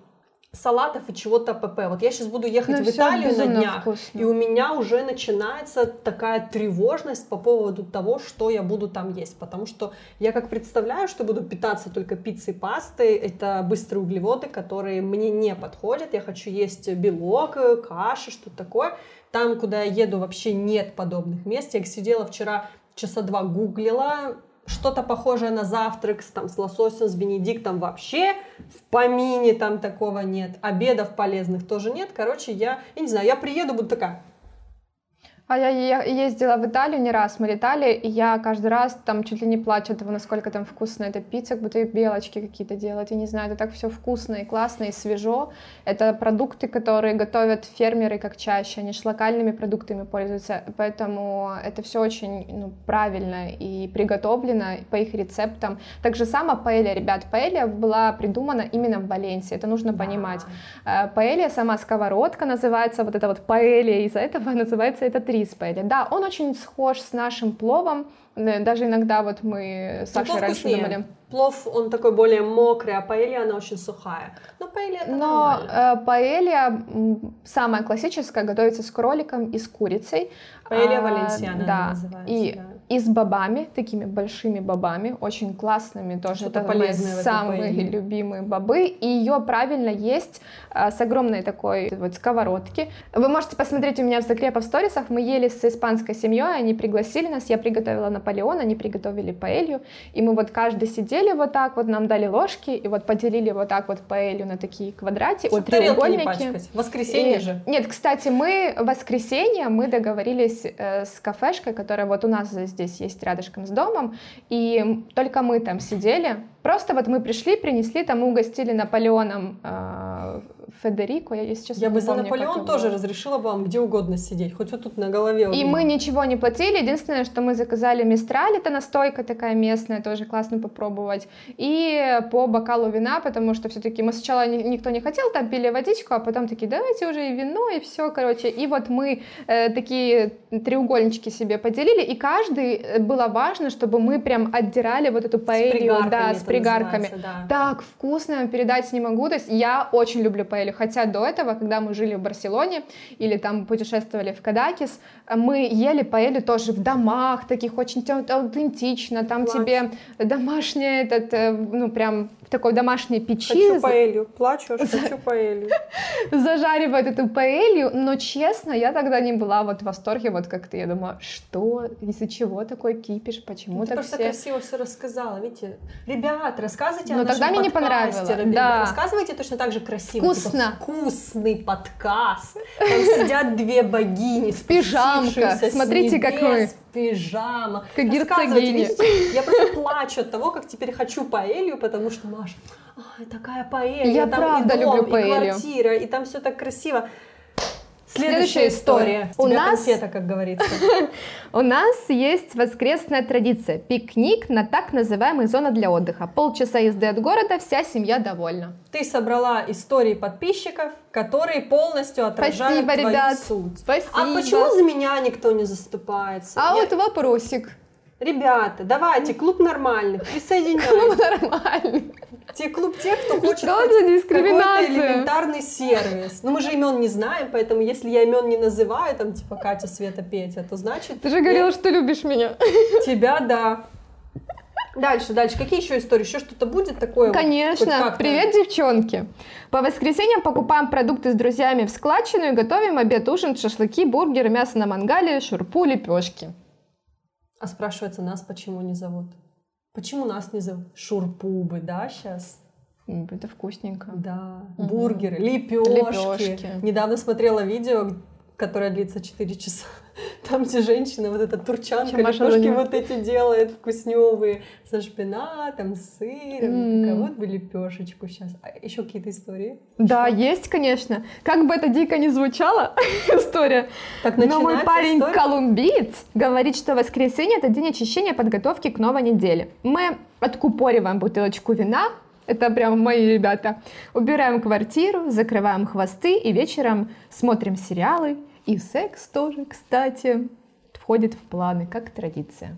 салатов и чего-то ПП. Вот я сейчас буду ехать ну, в Италию на днях, вкусно. и у меня уже начинается такая тревожность по поводу того, что я буду там есть. Потому что я как представляю, что буду питаться только пиццей, пастой, это быстрые углеводы, которые мне не подходят. Я хочу есть белок, каши, что-то такое. Там, куда я еду, вообще нет подобных мест. Я сидела вчера часа два гуглила, что-то похожее на завтрак с, там, с лососем, с бенедиктом вообще в помине там такого нет. Обедов полезных тоже нет. Короче, я, я не знаю, я приеду, буду такая, а я ездила в Италию не раз, мы летали, и я каждый раз там чуть ли не плачу от того, насколько там вкусно эта пицца, как будто и белочки какие-то делают, я не знаю, это так все вкусно и классно, и свежо. Это продукты, которые готовят фермеры как чаще, они же локальными продуктами пользуются, поэтому это все очень ну, правильно и приготовлено по их рецептам. Так же само паэлья, ребят, паэлья была придумана именно в Валенсии, это нужно да. понимать. Э, паэлья, сама сковородка называется, вот это вот паэлья, из-за этого <laughs> называется этот рис паэлья. Да, он очень схож с нашим пловом, даже иногда вот мы с Сашей раньше вкуснее. думали плов, он такой более мокрый, а паэлья, она очень сухая. Но паэлья это Но э, паэлья самая классическая, готовится с кроликом и с курицей. Паэлья а, Валенсиана да, называется. И, да. И с бобами, такими большими бобами, очень классными тоже. это мои самые паэлье. любимые бобы. И ее правильно есть а, с огромной такой вот сковородки. Вы можете посмотреть у меня в Закрепа в сторисах. Мы ели с испанской семьей, они пригласили нас, я приготовила Наполеон, они приготовили паэлью. И мы вот каждый сидели вот так вот, нам дали ложки, и вот поделили вот так вот паэлью на такие квадрати, вот треугольники. Воскресенье и... же. Нет, кстати, мы в воскресенье мы договорились э, с кафешкой, которая вот у нас здесь есть рядышком с домом, и только мы там сидели, Просто вот мы пришли, принесли, там угостили Наполеоном э, Федерико, я, если честно, Я бы за помню, Наполеон тоже разрешила бы вам где угодно сидеть, хоть вот тут на голове. И мы ничего не платили, единственное, что мы заказали Мистраль, это настойка такая местная, тоже классно попробовать, и по бокалу вина, потому что все-таки мы сначала никто не хотел, там пили водичку, а потом такие, давайте уже и вино, и все, короче. И вот мы э, такие треугольнички себе поделили, и каждый э, было важно, чтобы мы прям отдирали вот эту паэлью, да, с пригарками. Да. Так вкусно, передать не могу. То есть я очень люблю паэлью. Хотя до этого, когда мы жили в Барселоне или там путешествовали в Кадакис, мы ели паэлью тоже в домах, таких очень аутентично. Там Плачь. тебе домашняя, этот, э, ну прям такой домашней печи. Хочу паэлью. Плачу, хочу паэлью. <laughs> Зажаривают эту паэлью. Но честно, я тогда не была вот в восторге, вот как-то я думаю, что, из-за чего такой кипиш, почему Ну, ты так просто все... красиво все рассказала, видите? Ребят, рассказывайте Но о нашем тогда мне не понравилось, да. Рассказывайте точно так же красиво. Вкусно. типа, вкусный подкаст. Там сидят две богини. Пижамка. спустившиеся с Смотрите, как в Пижама. Как герцогиня. видите? Я просто <laughs> плачу от того, как теперь хочу паэлью, потому что, Маша, ай, такая паэлья. Я там правда и дом, люблю и паэлью. квартира, и там все так красиво. Следующая Следующая история. история. У нас- конфета, как говорится. <laughs> У нас есть воскресная традиция. Пикник на так называемой зоне для отдыха. Полчаса езды от города, вся семья довольна. Ты собрала истории подписчиков, которые полностью отражают Спасибо, твою ребят. суть. Спасибо. А почему за меня никто не заступается? А Я- вот вопросик. Ребята, давайте, клуб нормальных, присоединяйтесь. Нормально. Те клуб тех, кто хочет Что за какой-то дискриминация? элементарный сервис. Но мы же имен не знаем, поэтому если я имен не называю, там типа Катя, Света, Петя, то значит Ты же говорила, что любишь меня. тебя, да. Дальше, дальше. Какие еще истории? Еще что-то будет такое? вот, Конечно. как-то? Привет, девчонки. По воскресеньям покупаем продукты с друзьями в складчину и готовим обед, ужин, шашлыки, бургеры, мясо на мангале, шурпу, лепешки. А спрашивается, нас почему не зовут? Почему нас не зовут? Шурпубы, да, сейчас? Это вкусненько. Да. Бургеры, лепешки. Лепешки. Недавно смотрела видео, которое длится 4 часа. <laughs> Там, где женщина, вот эта турчанка, лепешки вот эти делает вкусневые, со шпинатом, сыром. М. Такая, вот бы лепешечку сейчас. А еще какие-то истории? Да, есть, конечно. Как бы это дико не звучало, <laughs> история. Так Но мой парень история. колумбиец говорит, что воскресенье это день очищения подготовки к новой неделе. Мы откупориваем бутылочку вина, это прям мои ребята, убираем квартиру, закрываем хвосты и вечером смотрим сериалы. И секс тоже, кстати, входит в планы, как традиция.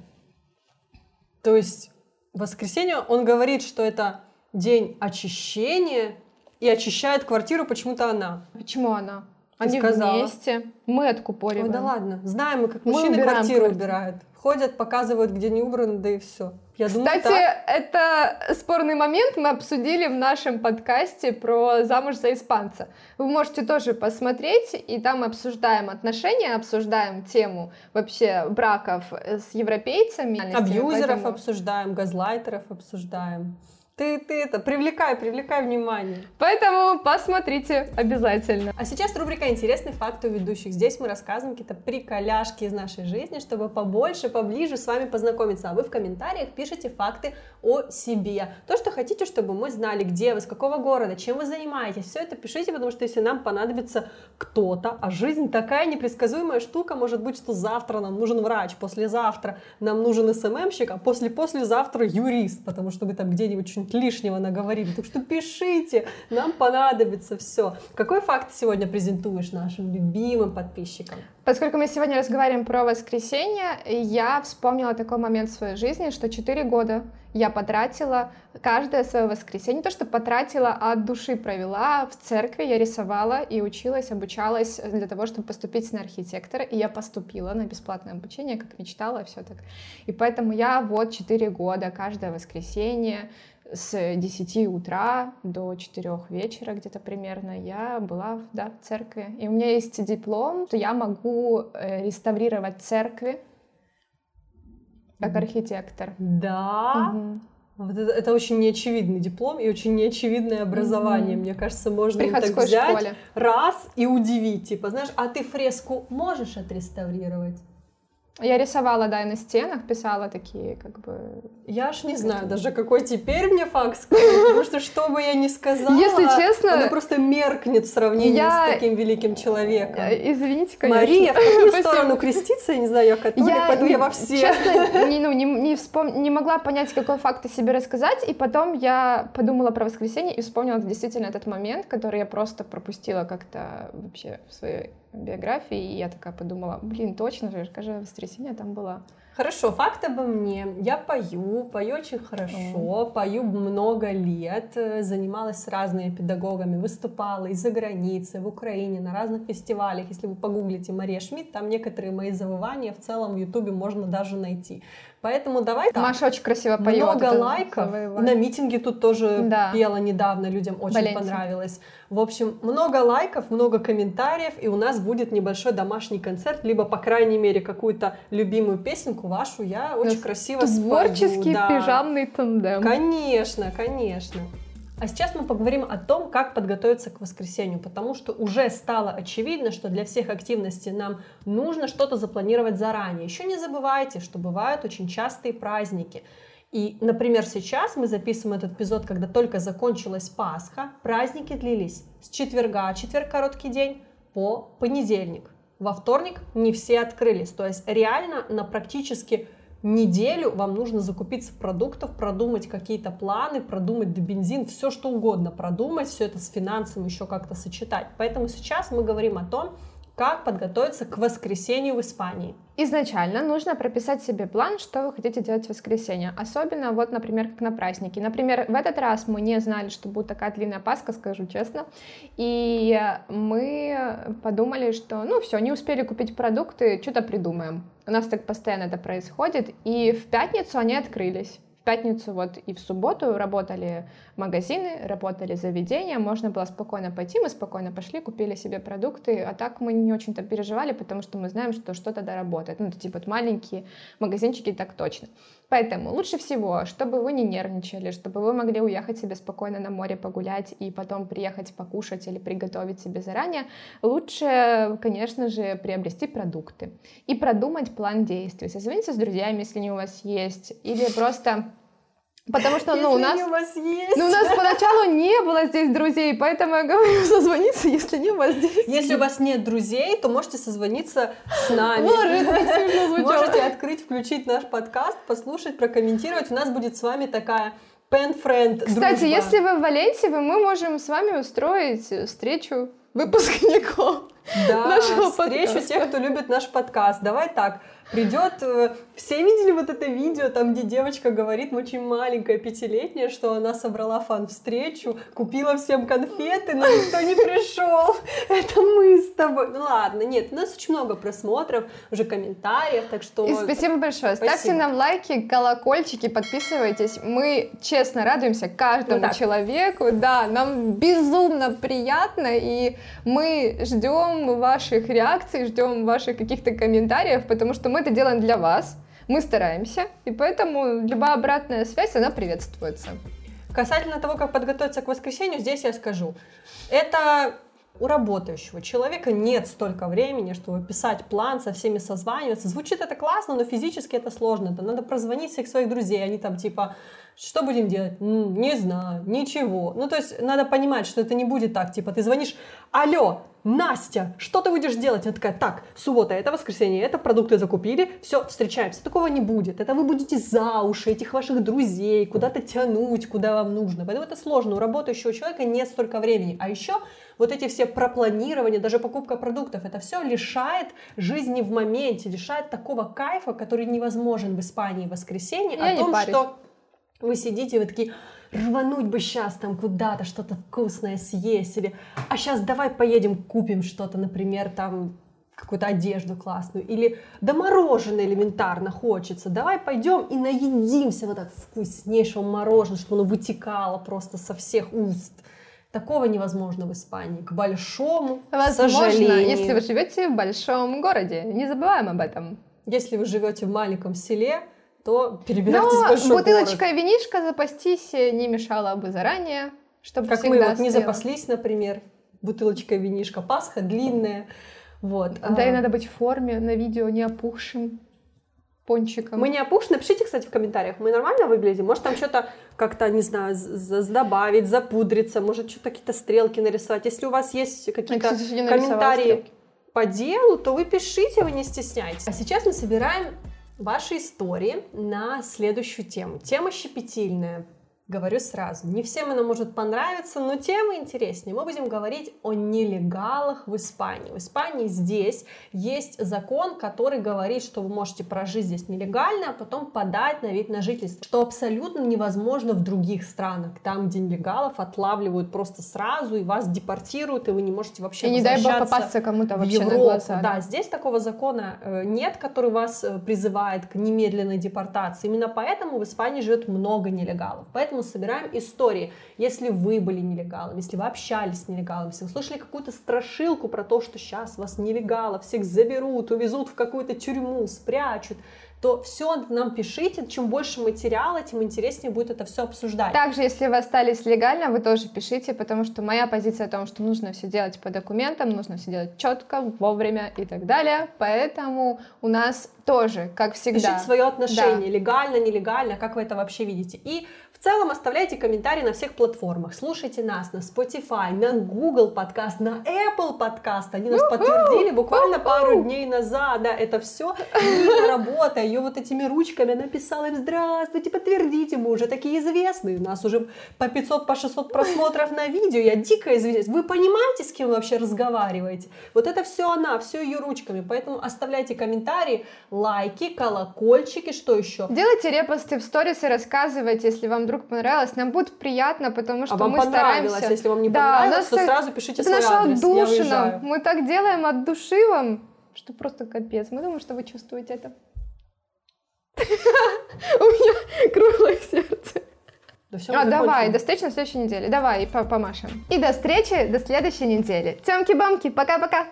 То есть в воскресенье он говорит, что это день очищения, и очищает квартиру почему-то она. Почему она? Ты Они сказала. вместе, мы откупориваем. Ой, да ладно, знаем мы, как Мы мужчины квартиру квартиру. убирают. Ходят, показывают, где не убрано, да и все. Я думаю, Кстати, так. это спорный момент мы обсудили в нашем подкасте про замуж за испанца. Вы можете тоже посмотреть, и там обсуждаем отношения, обсуждаем тему вообще браков с европейцами. абьюзеров Поэтому- обсуждаем, газлайтеров обсуждаем. Ты, ты это, привлекай, привлекай внимание. Поэтому посмотрите обязательно. А сейчас рубрика «Интересный факт у ведущих». Здесь мы рассказываем какие-то приколяшки из нашей жизни, чтобы побольше, поближе с вами познакомиться. А вы в комментариях пишите факты о себе. То, что хотите, чтобы мы знали, где вы, с какого города, чем вы занимаетесь. Все это пишите, потому что если нам понадобится кто-то, а жизнь такая непредсказуемая штука, может быть, что завтра нам нужен врач, послезавтра нам нужен СММщик, а после-послезавтра юрист, потому что вы там где-нибудь что-нибудь лишнего наговорили. Так что пишите, нам понадобится все. Какой факт сегодня презентуешь нашим любимым подписчикам? Поскольку мы сегодня разговариваем про воскресенье, я вспомнила такой момент в своей жизни, что 4 года я потратила каждое свое воскресенье, то что потратила, а от души провела в церкви, я рисовала и училась, обучалась для того, чтобы поступить на архитектора, и я поступила на бесплатное обучение, как мечтала, все так. И поэтому я вот 4 года, каждое воскресенье, с 10 утра до 4 вечера где-то примерно я была да, в церкви. И у меня есть диплом, что я могу э, реставрировать церкви как архитектор. Да. Мгм. Вот это, это очень неочевидный диплом и очень неочевидное образование. Мгм. Мне кажется, можно им так взять школе. раз и удивить. Типа, знаешь, а ты фреску можешь отреставрировать? Я рисовала, да, и на стенах писала такие, как бы... Я аж не знаю даже, какой теперь мне факт сказать, потому что что бы я ни сказала, Если честно, она просто меркнет в сравнении я- с таким великим человеком. э, Извините, конечно. Мария, в какую <laughs> сторону креститься, я не знаю, я католик, поэтому я во все. Честно, <laughs> не, ну, не, не, вспом- не могла понять, какой факт о себе рассказать, и потом я подумала про воскресенье и вспомнила действительно этот момент, который я просто пропустила как-то вообще в своей биографии, и я такая подумала, блин, точно же, каждое воскресенье там была. Хорошо, факт обо мне. Я пою, пою очень хорошо, пою много лет, э, занималась с разными педагогами, выступала из-за границы, в Украине, на разных фестивалях. Если вы погуглите Мария Шмидт, там некоторые мои завывания в целом в Ютубе можно даже найти. Поэтому давай так. Маша очень красиво поет. Много лайков. На митинге тут тоже Да. пела недавно, людям очень Валенсия. понравилось. В общем, много лайков, много комментариев, и у нас будет небольшой домашний концерт, либо, по крайней мере, какую-то любимую песенку вашу я очень красиво спою. Творческий да. пижамный тандем. Конечно, конечно. А сейчас мы поговорим о том, как подготовиться к воскресенью, потому что уже стало очевидно, что для всех активностей нам нужно что-то запланировать заранее. Еще не забывайте, что бывают очень частые праздники. И, например, сейчас мы записываем этот эпизод, когда только закончилась Пасха, праздники длились с четверга, четверг короткий день, по понедельник. Во вторник не все открылись, то есть реально на практически неделю вам нужно закупиться продуктов, продумать какие-то планы, продумать до бензин, все что угодно продумать, все это с финансами еще как-то сочетать. Поэтому сейчас мы говорим о том, как подготовиться к воскресенью в Испании. Изначально нужно прописать себе план, что вы хотите делать в воскресенье. Особенно, вот, например, как на праздники. Например, в этот раз мы не знали, что будет такая длинная Пасха, скажу честно. И мы подумали, что, ну, все, не успели купить продукты, что-то придумаем. У нас так постоянно это происходит. И в пятницу они открылись. Пятницу вот и в субботу работали магазины, работали заведения, можно было спокойно пойти, мы спокойно пошли, купили себе продукты, а так мы не очень-то переживали, потому что мы знаем, что что-то доработает. Ну, это типа вот маленькие магазинчики, так точно. Поэтому лучше всего, чтобы вы не нервничали, чтобы вы могли уехать себе спокойно на море погулять и потом приехать покушать или приготовить себе заранее, лучше, конечно же, приобрести продукты и продумать план действий. Созвониться с друзьями, если они у вас есть, или просто Потому что, ну, у Если нас... они у вас есть. Ну, у нас поначалу не было здесь друзей, поэтому я говорю <laughs> созвониться, если не у вас здесь. Если у вас нет друзей, то можете созвониться с нами. Можете открыть, включить наш подкаст, послушать, прокомментировать. У нас будет с вами такая pen friend Кстати, дружба. если вы в Валенсии, мы можем с вами устроить встречу выпускников. да, <laughs> нашего встречу подкаста. тех, кто любит наш подкаст. Давай так, придет... э, Все видели вот это видео, там, где девочка говорит, очень маленькая, пятилетняя, что она собрала фан-встречу, купила всем конфеты, но никто не пришел. Это мы с тобой. Ну ладно, нет, у нас очень много просмотров, уже комментариев, так что... И спасибо большое. Ставьте Спасибо. нам лайки, колокольчики, подписывайтесь. Мы честно радуемся каждому Ну так. человеку. Да, нам безумно приятно, и мы ждем ваших реакций, ждем ваших каких-то комментариев, потому что мы это делаем для вас. Мы стараемся, и поэтому любая обратная связь, она приветствуется. Касательно того, как подготовиться к воскресенью, здесь я скажу. Это у работающего человека нет столько времени, чтобы писать план, со всеми созваниваться. Звучит это классно, но физически это сложно. Это надо прозвонить всех своих друзей, они там типа, что будем делать? «М, Не знаю, ничего. Ну, то есть надо понимать, что это не будет так. Типа, ты звонишь, алло, Настя, что ты будешь делать? Она такая, так, суббота, это воскресенье, это продукты закупили, все, встречаемся. Такого не будет. Это вы будете за уши этих ваших друзей, куда-то тянуть, куда вам нужно. Поэтому это сложно. У работающего человека нет столько времени. А еще вот эти все пропланирования, даже покупка продуктов, это все лишает жизни в моменте, лишает такого кайфа, который невозможен в Испании в воскресенье, Я о том, парюсь. что вы сидите, вы такие, рвануть бы сейчас там куда-то что-то вкусное съесть, или, а сейчас давай поедем купим что-то, например, там какую-то одежду классную, или да мороженое элементарно хочется, давай пойдем и наедимся вот так вкуснейшего мороженого, чтобы оно вытекало просто со всех уст. Такого невозможно в Испании, к большому Возможно, сожалению. если вы живете в большом городе. Не забываем об этом. Если вы живете в маленьком селе, то перебирайтесь в Но большой город. бутылочка винишка запастись не мешало бы заранее, чтобы Как мы вот не запаслись, например, бутылочка винишка, Пасха длинная, вот. Да А, и надо быть в форме, на видео не опухшим пончиком. Мы не опушь, напишите, кстати, в комментариях, мы нормально выглядим? Может, там что-то как-то, не знаю, добавить, запудриться, может, что-то какие-то стрелки нарисовать. Если у вас есть какие-то комментарии стрелки. по делу, то вы пишите, вы не стесняйтесь. А сейчас мы собираем ваши истории на следующую тему. Тема щепетильная. Говорю сразу, не всем она может понравиться, но тема интереснее. Мы будем говорить о нелегалах в Испании. В Испании здесь есть закон, который говорит, что вы можете прожить здесь нелегально, а потом подать на вид на жительство, что абсолютно невозможно в других странах, там, где нелегалов отлавливают просто сразу, и вас депортируют, и вы не можете вообще И не дай бог попасться кому-то вообще Европу. на глаза. Да, здесь такого закона э, нет, который вас э, призывает к немедленной депортации. Именно поэтому в Испании живет много нелегалов. Поэтому собираем истории. Если вы были нелегалом, если вы общались с нелегалом, если вы слышали какую-то страшилку про то, что сейчас вас нелегалов всех заберут, увезут в какую-то тюрьму, спрячут, то все нам пишите. Чем больше материала, тем интереснее будет это все обсуждать. Также, если вы остались легально, вы тоже пишите, потому что моя позиция о том, что нужно все делать по документам, нужно все делать четко, вовремя и так далее. Поэтому у нас тоже, как всегда. Пишите свое отношение, да. легально, нелегально, как вы это вообще видите. И в целом оставляйте комментарии на всех платформах. Слушайте нас на Spotify, на Google подкаст, на Apple подкаст. Они нас подтвердили буквально пару дней назад. Да, это все Нина работа, ее вот этими ручками написала им «Здравствуйте, подтвердите, мы уже такие известные, у нас уже по 500, по 600 просмотров на видео, я дико извиняюсь». Вы понимаете, с кем вы вообще разговариваете? Вот это все она, все ее ручками, поэтому оставляйте комментарии, лайки, колокольчики, что еще? Делайте репосты в сторис и рассказывайте, если вам вдруг понравилось. Нам будет приятно, потому что а вам мы понравилось, стараемся... если вам не да, понравилось, то сразу пишите это свой адрес, отдушина. Мы так делаем от души вам, что просто капец. Мы думаем, что вы чувствуете это. <laughs> У меня круглое сердце. а, давай, до встречи на следующей неделе. Давай, помашем. И до встречи, до следующей недели. Тёмки-бамки, пока-пока.